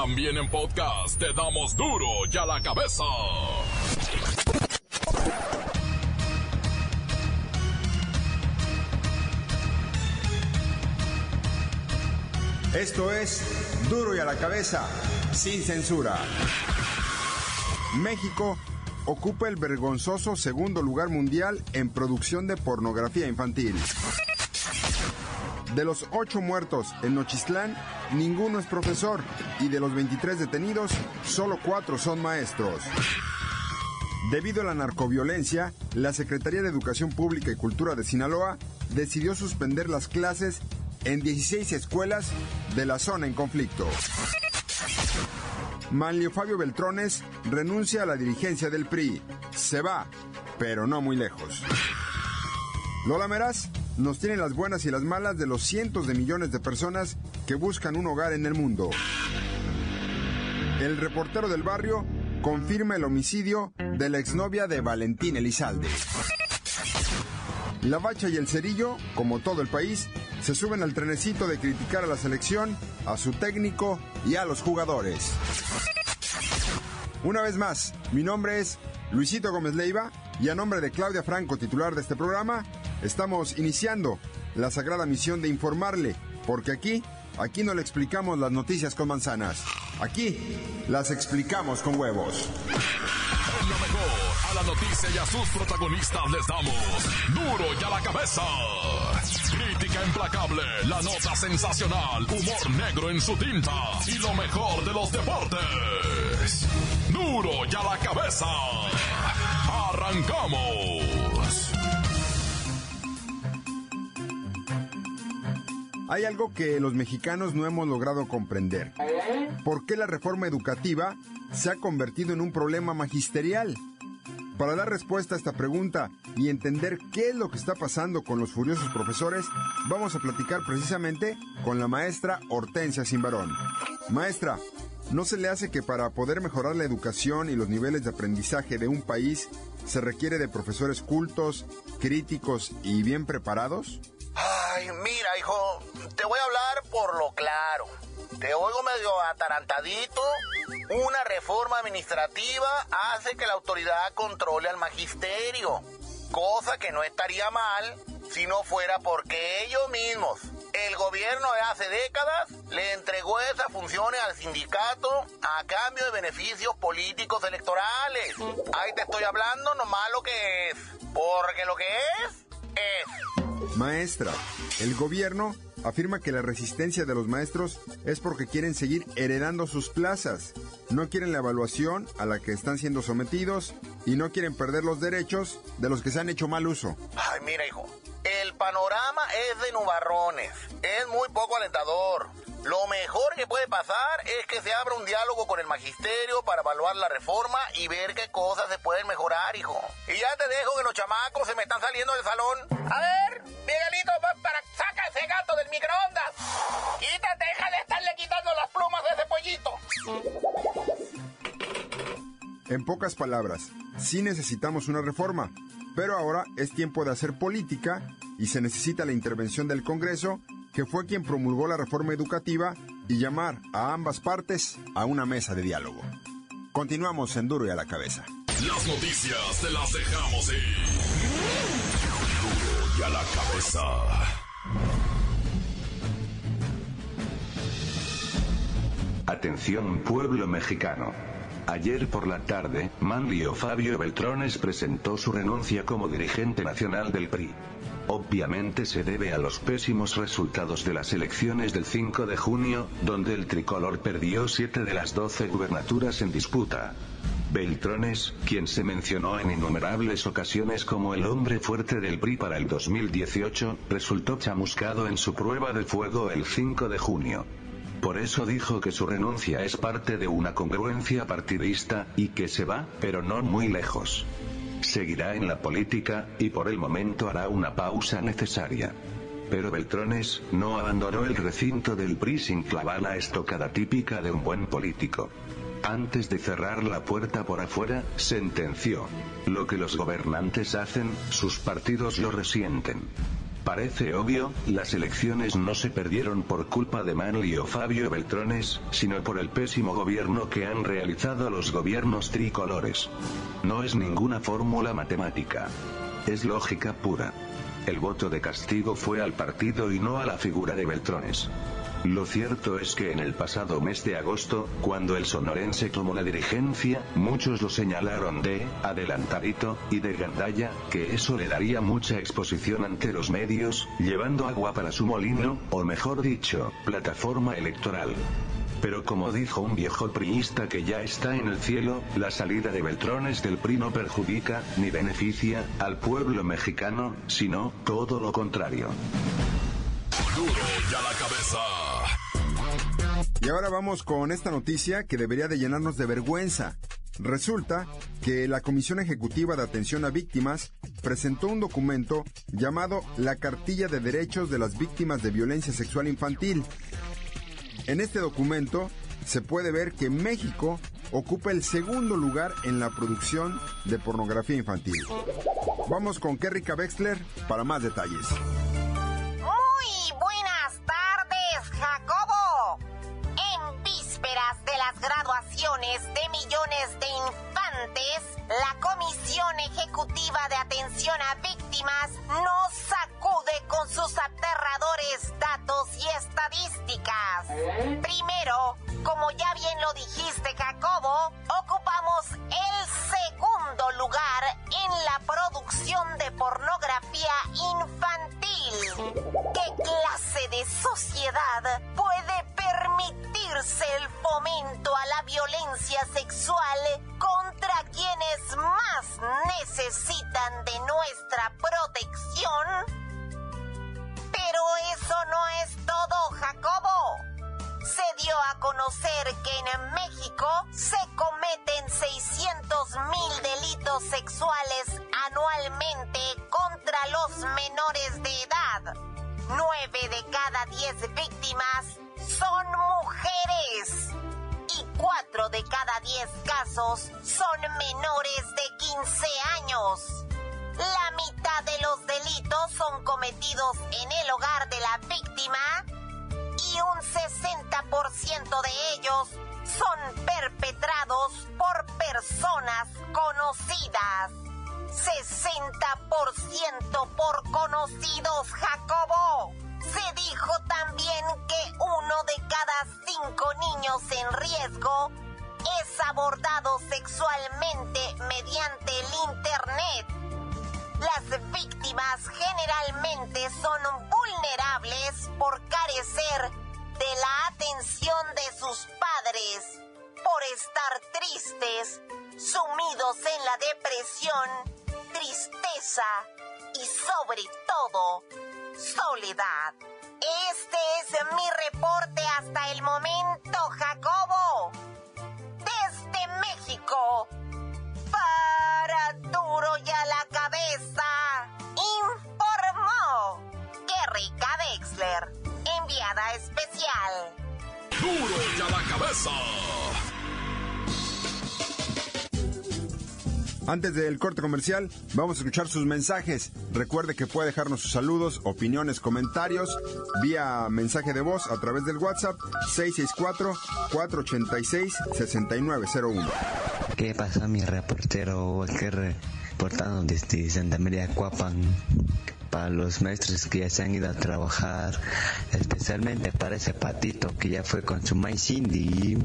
También en podcast te damos duro y a la cabeza. Esto es Duro y a la cabeza, sin censura. México ocupa el vergonzoso segundo lugar mundial en producción de pornografía infantil. De los ocho muertos en Nochistlán, ninguno es profesor y de los 23 detenidos, solo cuatro son maestros. Debido a la narcoviolencia, la Secretaría de Educación Pública y Cultura de Sinaloa decidió suspender las clases en 16 escuelas de la zona en conflicto. Manlio Fabio Beltrones renuncia a la dirigencia del PRI. Se va, pero no muy lejos. Lola Meraz nos tiene las buenas y las malas de los cientos de millones de personas que buscan un hogar en el mundo. El reportero del barrio confirma el homicidio de la exnovia de Valentín Elizalde. La Bacha y el Cerillo, como todo el país, se suben al trenecito de criticar a la selección, a su técnico y a los jugadores. Una vez más, mi nombre es Luisito Gómez Leiva y a nombre de Claudia Franco, titular de este programa, estamos iniciando la sagrada misión de informarle, porque aquí, aquí no le explicamos las noticias con manzanas, aquí las explicamos con huevos. Lo mejor a la noticia y a sus protagonistas les damos duro y a la cabeza. Crítica implacable, la nota sensacional, humor negro en su tinta y lo mejor de los deportes. Duro y a la cabeza. Arrancamos. Hay algo que los mexicanos no hemos logrado comprender. ¿Por qué la reforma educativa se ha convertido en un problema magisterial? Para dar respuesta a esta pregunta y entender qué es lo que está pasando con los furiosos profesores, vamos a platicar precisamente con la maestra Hortensia Simbarón. Maestra, ¿no se le hace que para poder mejorar la educación y los niveles de aprendizaje de un país se requiere de profesores cultos, críticos y bien preparados? Mira, hijo, te voy a hablar por lo claro. Te oigo medio atarantadito. Una reforma administrativa hace que la autoridad controle al magisterio, cosa que no estaría mal si no fuera porque ellos mismos, el gobierno de hace décadas, le entregó esas funciones al sindicato a cambio de beneficios políticos electorales. Ahí te estoy hablando nomás lo que es, porque lo que es, es. Maestra, el gobierno afirma que la resistencia de los maestros es porque quieren seguir heredando sus plazas, no quieren la evaluación a la que están siendo sometidos y no quieren perder los derechos de los que se han hecho mal uso. Ay, mira, hijo, el panorama es de nubarrones, es muy poco alentador. Lo mejor que puede pasar es que se abra un diálogo con el magisterio para evaluar la reforma y ver qué cosas se pueden mejorar, hijo. Y ya te dejo que los chamacos se me están saliendo del salón. A ver, Miguelito, va para saca ese gato del microondas. Quítate, déjale estarle quitando las plumas de ese pollito. En pocas palabras, sí necesitamos una reforma, pero ahora es tiempo de hacer política y se necesita la intervención del Congreso, que fue quien promulgó la reforma educativa, y llamar a ambas partes a una mesa de diálogo. Continuamos en Duro y a la cabeza. Las noticias te las dejamos ir. Duro y a la cabeza. Atención pueblo mexicano. Ayer por la tarde, Manlio Fabio Beltrones presentó su renuncia como dirigente nacional del PRI. Obviamente se debe a los pésimos resultados de las elecciones del 5 de junio, donde el tricolor perdió 7 de las 12 gubernaturas en disputa. Beltrones, quien se mencionó en innumerables ocasiones como el hombre fuerte del PRI para el 2018, resultó chamuscado en su prueba de fuego el 5 de junio. Por eso dijo que su renuncia es parte de una congruencia partidista, y que se va, pero no muy lejos. Seguirá en la política, y por el momento hará una pausa necesaria. Pero Beltrones, no abandonó el recinto del PRI sin clavar la estocada típica de un buen político. Antes de cerrar la puerta por afuera, sentenció. Lo que los gobernantes hacen, sus partidos lo resienten. Parece obvio, las elecciones no se perdieron por culpa de Manlio Fabio Beltrones, sino por el pésimo gobierno que han realizado los gobiernos tricolores. No es ninguna fórmula matemática. Es lógica pura. El voto de castigo fue al partido y no a la figura de Beltrones. Lo cierto es que en el pasado mes de agosto, cuando el sonorense tomó la dirigencia, muchos lo señalaron de adelantadito y de gandalla, que eso le daría mucha exposición ante los medios, llevando agua para su molino, o mejor dicho, plataforma electoral. Pero como dijo un viejo priista que ya está en el cielo, la salida de Beltrones del PRI no perjudica, ni beneficia, al pueblo mexicano, sino, todo lo contrario. Y ahora vamos con esta noticia que debería de llenarnos de vergüenza. Resulta que la Comisión Ejecutiva de Atención a Víctimas presentó un documento llamado La Cartilla de Derechos de las Víctimas de Violencia Sexual Infantil. En este documento se puede ver que México ocupa el segundo lugar en la producción de pornografía infantil. Vamos con Kerrika Wexler para más detalles. Graduaciones de millones de infantes, la Comisión Ejecutiva de Atención a Víctimas nos sacude con sus aterradores datos y estadísticas. Primero, como ya bien lo dijiste, Jacobo, ocupamos el segundo lugar en la producción de pornografía infantil. ¿Qué clase de sociedad el fomento a la violencia sexual contra quienes más necesitan de nuestra protección? Pero eso no es todo, Jacobo se dio a conocer que en México se cometen 600 mil delitos sexuales anualmente contra los menores de edad. Nueve de cada diez víctimas son mujeres y cuatro de cada diez casos son menores de 15 años. La mitad de los delitos son cometidos en el hogar de la víctima y un 60% de ellos son perpetrados por personas conocidas. 60% por conocidos, Jacobo. Se dijo también que uno de cada cinco niños en riesgo es abordado sexualmente mediante el Internet. Las víctimas generalmente son vulnerables por carecer de la atención de sus padres, por estar tristes, sumidos en la depresión, tristeza y sobre todo soledad. Este es mi reporte hasta el momento, Jacobo. Desde México para duro y a la cabeza, informó Kerrika Wexler, enviada especial. Duro ya la cabeza. Antes del corte comercial, vamos a escuchar sus mensajes. Recuerde que puede dejarnos sus saludos, opiniones, comentarios vía mensaje de voz a través del WhatsApp 664-486-6901. ¿Qué pasa, mi reportero? Aquí reportando desde Santa María Cuapan para los maestros que ya se han ido a trabajar, especialmente para ese patito que ya fue con su maíz Cindy,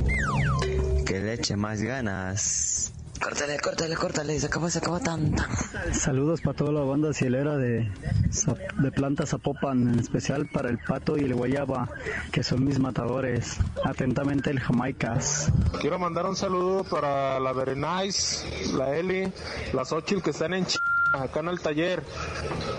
que le eche más ganas. Córtale, córtale, córtale, se acabó, se acabó tan, tan. Saludos para toda la banda cielera de, de Planta Zapopan, en especial para el Pato y el Guayaba, que son mis matadores. Atentamente el Jamaicas. Quiero mandar un saludo para la Berenice, la Eli, las Ochil que están en Ch... acá en el taller,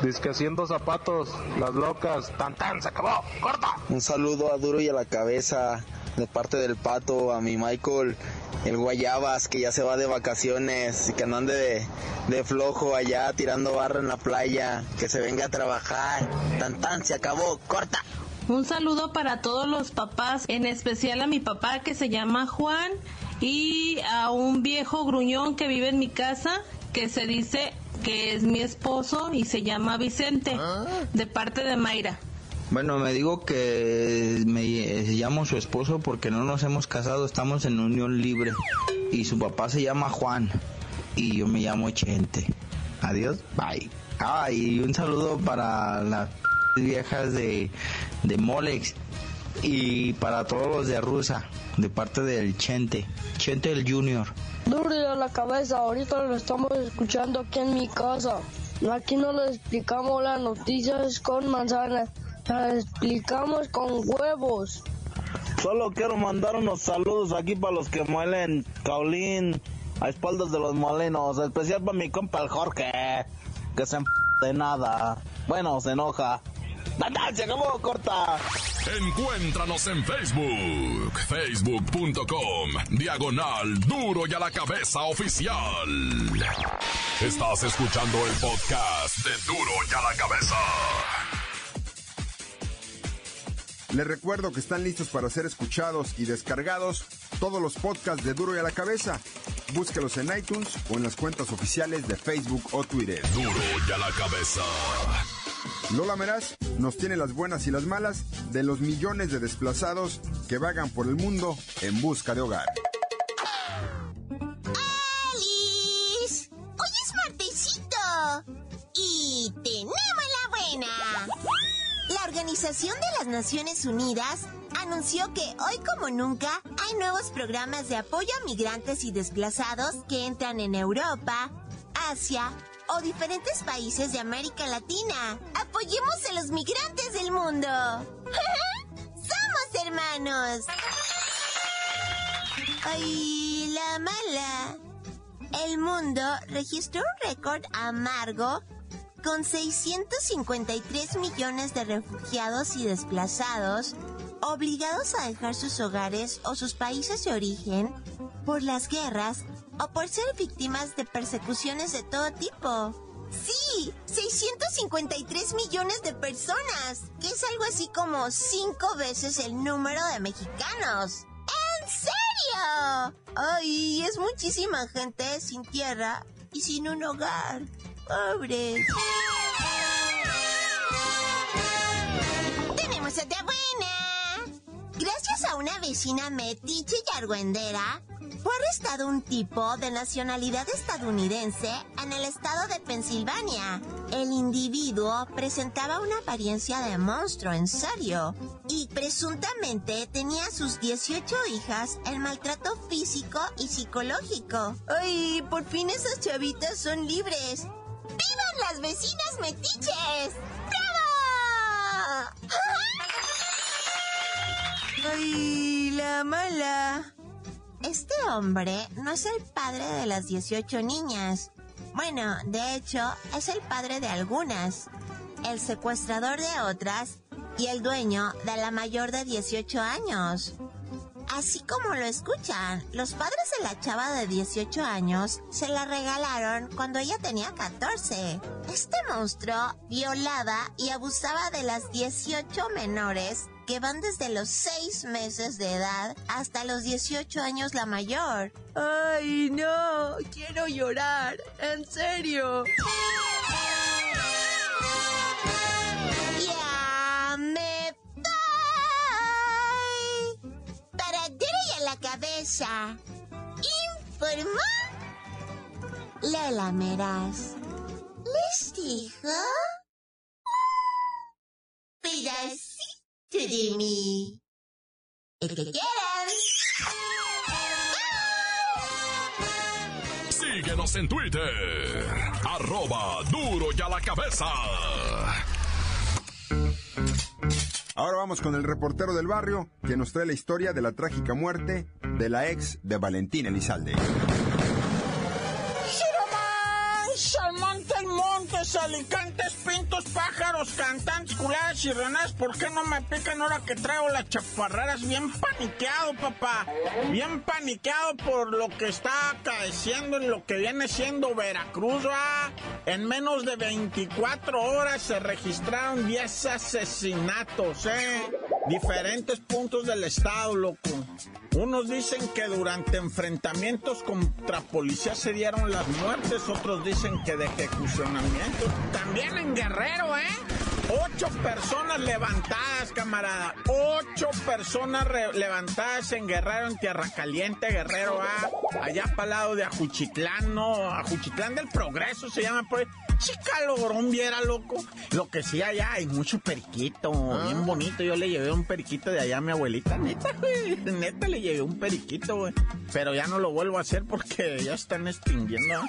disque haciendo zapatos, las locas, tan tan, se acabó, corta. Un saludo a Duro y a la cabeza de parte del pato, a mi Michael, el Guayabas que ya se va de vacaciones y que no ande de, de flojo allá tirando barra en la playa, que se venga a trabajar. Tan tan, se acabó, corta. Un saludo para todos los papás, en especial a mi papá que se llama Juan y a un viejo gruñón que vive en mi casa que se dice que es mi esposo y se llama Vicente, de parte de Mayra. Bueno, me digo que me llamo su esposo porque no nos hemos casado, estamos en unión libre. Y su papá se llama Juan y yo me llamo Chente. Adiós, bye. Ah, y un saludo para las viejas de, de Molex y para todos los de Rusa, de parte del Chente, Chente el Junior. Duro a la cabeza, ahorita lo estamos escuchando aquí en mi casa. Aquí no le explicamos las noticias con manzanas, las explicamos con huevos. Solo quiero mandar unos saludos aquí para los que muelen Caulín a espaldas de los molinos, especial para mi compa el Jorge, que se de nada. Bueno, se enoja. ¡Se acabó, corta! Encuéntranos en Facebook, facebook.com, diagonal duro y a la cabeza oficial. Estás escuchando el podcast de duro y a la cabeza. Les recuerdo que están listos para ser escuchados y descargados todos los podcasts de Duro y a la cabeza. Búsquelos en iTunes o en las cuentas oficiales de Facebook o Twitter. Duro y a la cabeza. Lola Meraz nos tiene las buenas y las malas de los millones de desplazados que vagan por el mundo en busca de hogar. ¡Alice! Hoy es martesito. Y tenemos la buena. Organización de las Naciones Unidas anunció que hoy como nunca hay nuevos programas de apoyo a migrantes y desplazados que entran en Europa, Asia o diferentes países de América Latina. Apoyemos a los migrantes del mundo. Somos hermanos. Ay, la mala. El mundo registró un récord amargo con 653 millones de refugiados y desplazados obligados a dejar sus hogares o sus países de origen por las guerras o por ser víctimas de persecuciones de todo tipo. Sí, 653 millones de personas, que es algo así como cinco veces el número de mexicanos. ¿En serio? Ay, es muchísima gente sin tierra y sin un hogar. Pobres. Tenemos otra buena. Gracias a una vecina metiche y argüendera, fue arrestado un tipo de nacionalidad estadounidense en el estado de Pensilvania. El individuo presentaba una apariencia de monstruo, en serio, y presuntamente tenía a sus 18 hijas en maltrato físico y psicológico. ¡Ay, por fin esas chavitas son libres! ¡Vivan las vecinas metiches! ¡Bravo! ¡Ay, la mala! Este hombre no es el padre de las 18 niñas. Bueno, de hecho, es el padre de algunas, el secuestrador de otras y el dueño de la mayor de 18 años. Así como lo escuchan, los padres de la chava de 18 años se la regalaron cuando ella tenía 14. Este monstruo violaba y abusaba de las 18 menores que van desde los 6 meses de edad hasta los 18 años la mayor. Ay, no, quiero llorar, en serio. Informó Lola Meraz. ¿Les dijo? Pedacito de mí. El que quieran. Síguenos en Twitter. Arroba duro y a la cabeza. Ahora vamos con el reportero del barrio que nos trae la historia de la trágica muerte de la ex de Valentín Elizalde. Montes, alicantes, pintos, pájaros, cantantes, culadas y renas, ¿por qué no me pican ahora que traigo las chaparreras? Bien paniqueado, papá. Bien paniqueado por lo que está acaeciendo en lo que viene siendo Veracruz, ¿va? En menos de 24 horas se registraron 10 asesinatos, ¿eh? Diferentes puntos del estado, loco. Unos dicen que durante enfrentamientos contra policías se dieron las muertes, otros dicen que de ejecucionamiento. También en Guerrero, ¿eh? Ocho personas levantadas, camarada. Ocho personas levantadas en Guerrero, en Tierra Caliente, Guerrero A. Allá para el lado de Ajuchitlán, ¿no? Ajuchitlán del Progreso se llama por Chica logrón viera, loco. Lo que sí allá hay mucho periquito, bien ah. bonito. Yo le llevé un periquito de allá a mi abuelita, neta, güey. Neta le llevé un periquito, güey. Pero ya no lo vuelvo a hacer porque ya están extinguiendo.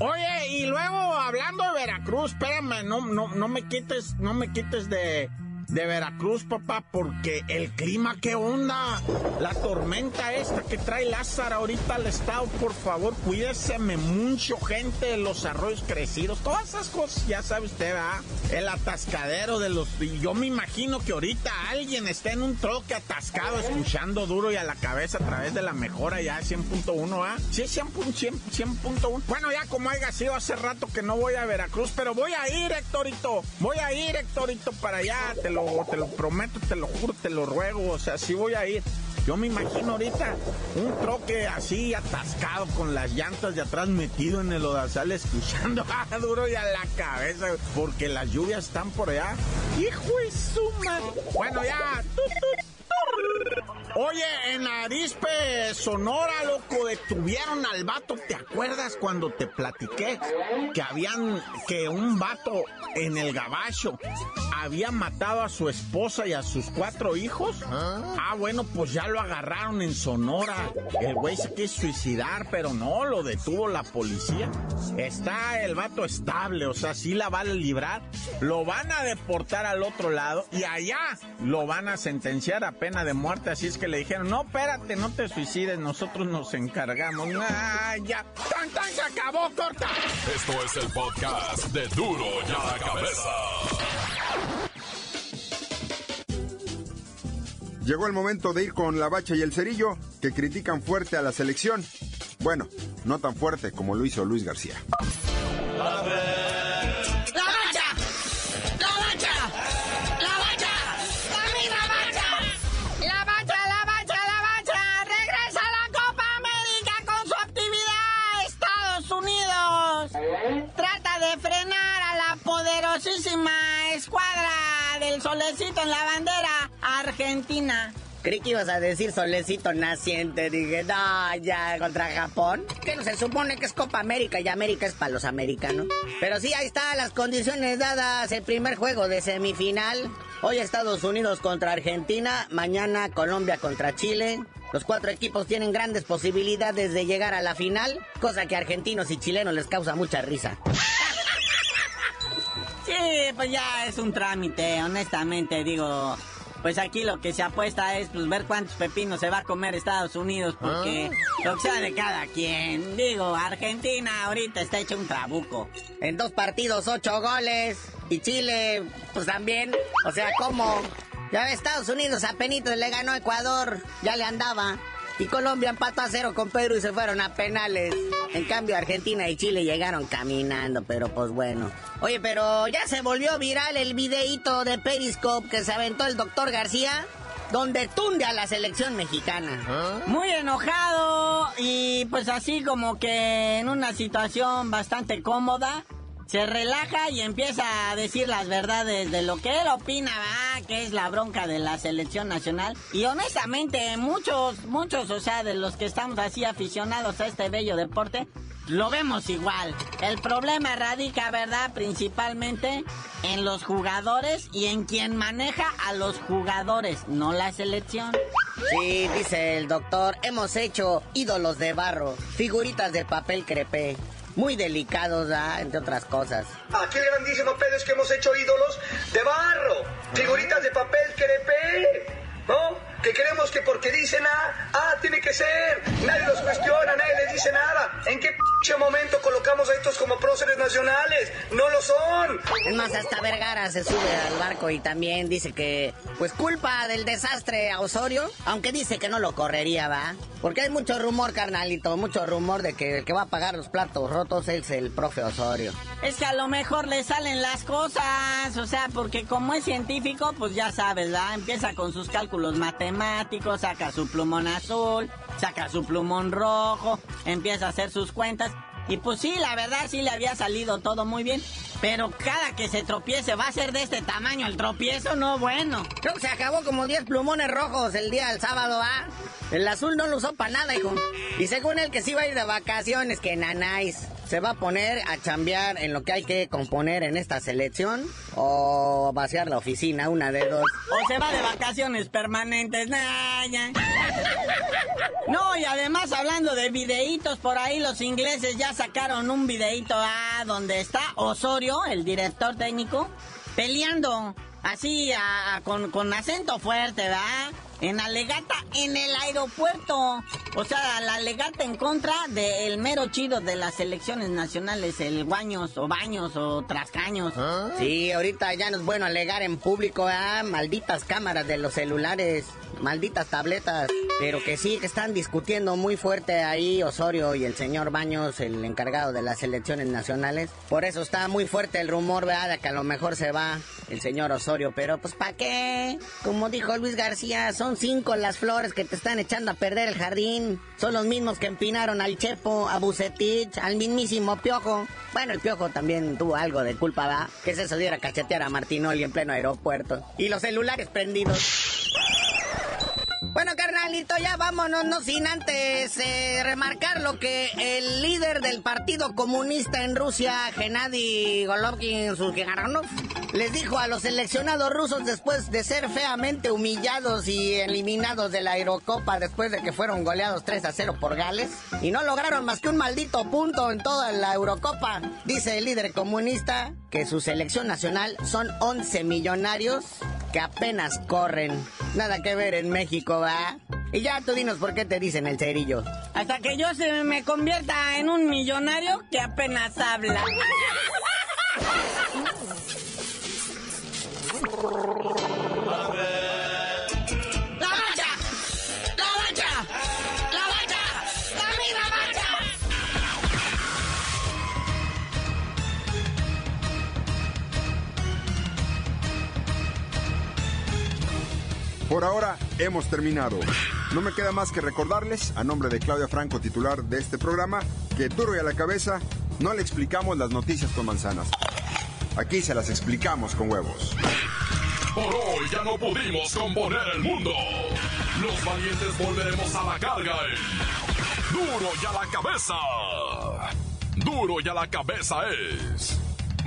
Oye, y luego hablando de Veracruz, espérame, no, no, no me quites, no me quites de, de Veracruz, papá, porque el clima, ¿qué onda? La tormenta esta que trae Lázaro ahorita al estado, por favor, cuídeseme mucho, gente, los arroyos crecidos, todas esas cosas, ya sabe usted, ¿verdad? El atascadero de los... Yo me imagino que ahorita alguien está en un troque atascado, escuchando duro y a la cabeza a través de la mejora ya 100.1, ¿ah? Sí, 100.1. bueno, ya como haya sido hace rato que no voy a Veracruz, pero voy a ir, Héctorito, voy a ir, Héctorito, para allá, te lo te lo prometo, te lo juro, te lo ruego, o sea, si voy a ir. Yo me imagino ahorita un troque así atascado con las llantas de atrás metido en el odazal escuchando duro y a la cabeza porque las lluvias están por allá. Hijo de su Bueno, ya. Oye, en Arispe, Sonora, loco, detuvieron al vato. ¿Te acuerdas cuando te platiqué que habían, que un vato en el gabacho había matado a su esposa y a sus cuatro hijos? Ah, ah bueno, pues ya lo agarraron en Sonora. El güey se quiso suicidar, pero no, lo detuvo la policía. Está el vato estable, o sea, sí la va a librar. Lo van a deportar al otro lado y allá lo van a sentenciar a pena de muerte. Así es que le dijeron, no, espérate, no te suicides, nosotros nos encargamos. Ah, ya, tan, tan, se acabó, corta. Esto es el podcast de Duro ya la cabeza. Llegó el momento de ir con la bacha y el cerillo, que critican fuerte a la selección. Bueno, no tan fuerte como lo hizo Luis García. escuadra del solecito en la bandera argentina. Creí que ibas a decir solecito naciente. Dije, no, ya contra Japón. Que no se supone que es Copa América y América es para los americanos. Pero sí, ahí están las condiciones dadas. El primer juego de semifinal. Hoy Estados Unidos contra Argentina. Mañana Colombia contra Chile. Los cuatro equipos tienen grandes posibilidades de llegar a la final. Cosa que a argentinos y chilenos les causa mucha risa. Sí, pues ya es un trámite, honestamente, digo. Pues aquí lo que se apuesta es pues ver cuántos pepinos se va a comer Estados Unidos, porque ah. lo que sea de cada quien. Digo, Argentina ahorita está hecho un trabuco. En dos partidos, ocho goles. Y Chile, pues también. O sea, ¿cómo? Ya Estados Unidos apenas le ganó a Ecuador, ya le andaba. Y Colombia empató a cero con Perú y se fueron a penales. En cambio, Argentina y Chile llegaron caminando, pero pues bueno. Oye, pero ya se volvió viral el videíto de Periscope que se aventó el doctor García donde tunde a la selección mexicana. ¿Ah? Muy enojado y pues así como que en una situación bastante cómoda se relaja y empieza a decir las verdades de lo que él opina, que es la bronca de la selección nacional. Y honestamente, muchos, muchos, o sea, de los que estamos así aficionados a este bello deporte, lo vemos igual. El problema radica, ¿verdad? Principalmente en los jugadores y en quien maneja a los jugadores, no la selección. Sí, dice el doctor, hemos hecho ídolos de barro, figuritas de papel crepé muy delicados, ¿ah? entre otras cosas. Aquí el grandísimo pedo es que hemos hecho ídolos de barro, figuritas de papel crepe, ¿no? Que creemos que porque dicen A, A tiene que ser. Nadie los cuestiona, nadie les dice nada. ¿En qué momento colocamos a estos como próceres nacionales? No lo son. Es más, hasta Vergara se sube al barco y también dice que, pues culpa del desastre a Osorio, aunque dice que no lo correría, ¿va? Porque hay mucho rumor, carnalito, mucho rumor de que el que va a pagar los platos rotos es el profe Osorio. Es que a lo mejor le salen las cosas, o sea, porque como es científico, pues ya sabes, ¿verdad? Empieza con sus cálculos matemáticos, saca su plumón azul, saca su plumón rojo, empieza a hacer sus cuentas. Y pues sí, la verdad sí le había salido todo muy bien. Pero cada que se tropiece va a ser de este tamaño el tropiezo, no bueno. Creo que se acabó como 10 plumones rojos el día del sábado, ¿ah? El azul no lo usó para nada, hijo. Y según él que sí va a ir de vacaciones, que nanáis se va a poner a chambear en lo que hay que componer en esta selección o vaciar la oficina, una de dos. O se va de vacaciones permanentes. No, y además hablando de videitos, por ahí los ingleses ya sacaron un videito ah, donde está Osorio, el director técnico, peleando así con, con acento fuerte, ¿verdad? En la legata en el aeropuerto. O sea, la legata en contra del mero chido de las elecciones nacionales, el Guaños o Baños o Trascaños. ¿Ah? Sí, ahorita ya no es bueno alegar en público, ¿ah? malditas cámaras de los celulares, malditas tabletas. Pero que sí, que están discutiendo muy fuerte ahí Osorio y el señor Baños, el encargado de las elecciones nacionales. Por eso está muy fuerte el rumor, ¿verdad? De que a lo mejor se va el señor Osorio. Pero pues ¿para qué? Como dijo Luis García, son cinco las flores que te están echando a perder el jardín. Son los mismos que empinaron al Chepo, a Bucetich, al mismísimo Piojo. Bueno, el Piojo también tuvo algo de culpa, ¿verdad? Que se eso diera cachetear a Martinoli en pleno aeropuerto. Y los celulares prendidos. Bueno, carnalito, ya vámonos, no sin antes eh, remarcar lo que el líder del Partido Comunista en Rusia, Gennady Golovkin Surgegaranov, les dijo a los seleccionados rusos después de ser feamente humillados y eliminados de la Eurocopa después de que fueron goleados 3 a 0 por Gales y no lograron más que un maldito punto en toda la Eurocopa. Dice el líder comunista que su selección nacional son 11 millonarios que apenas corren. Nada que ver en México, ¿va? Y ya tú dinos por qué te dicen el cerillo. Hasta que yo se me convierta en un millonario que apenas habla. Por ahora hemos terminado. No me queda más que recordarles, a nombre de Claudia Franco, titular de este programa, que duro y a la cabeza no le explicamos las noticias con manzanas. Aquí se las explicamos con huevos. Por hoy ya no pudimos componer el mundo. Los valientes volveremos a la carga en Duro y a la cabeza. Duro y a la cabeza es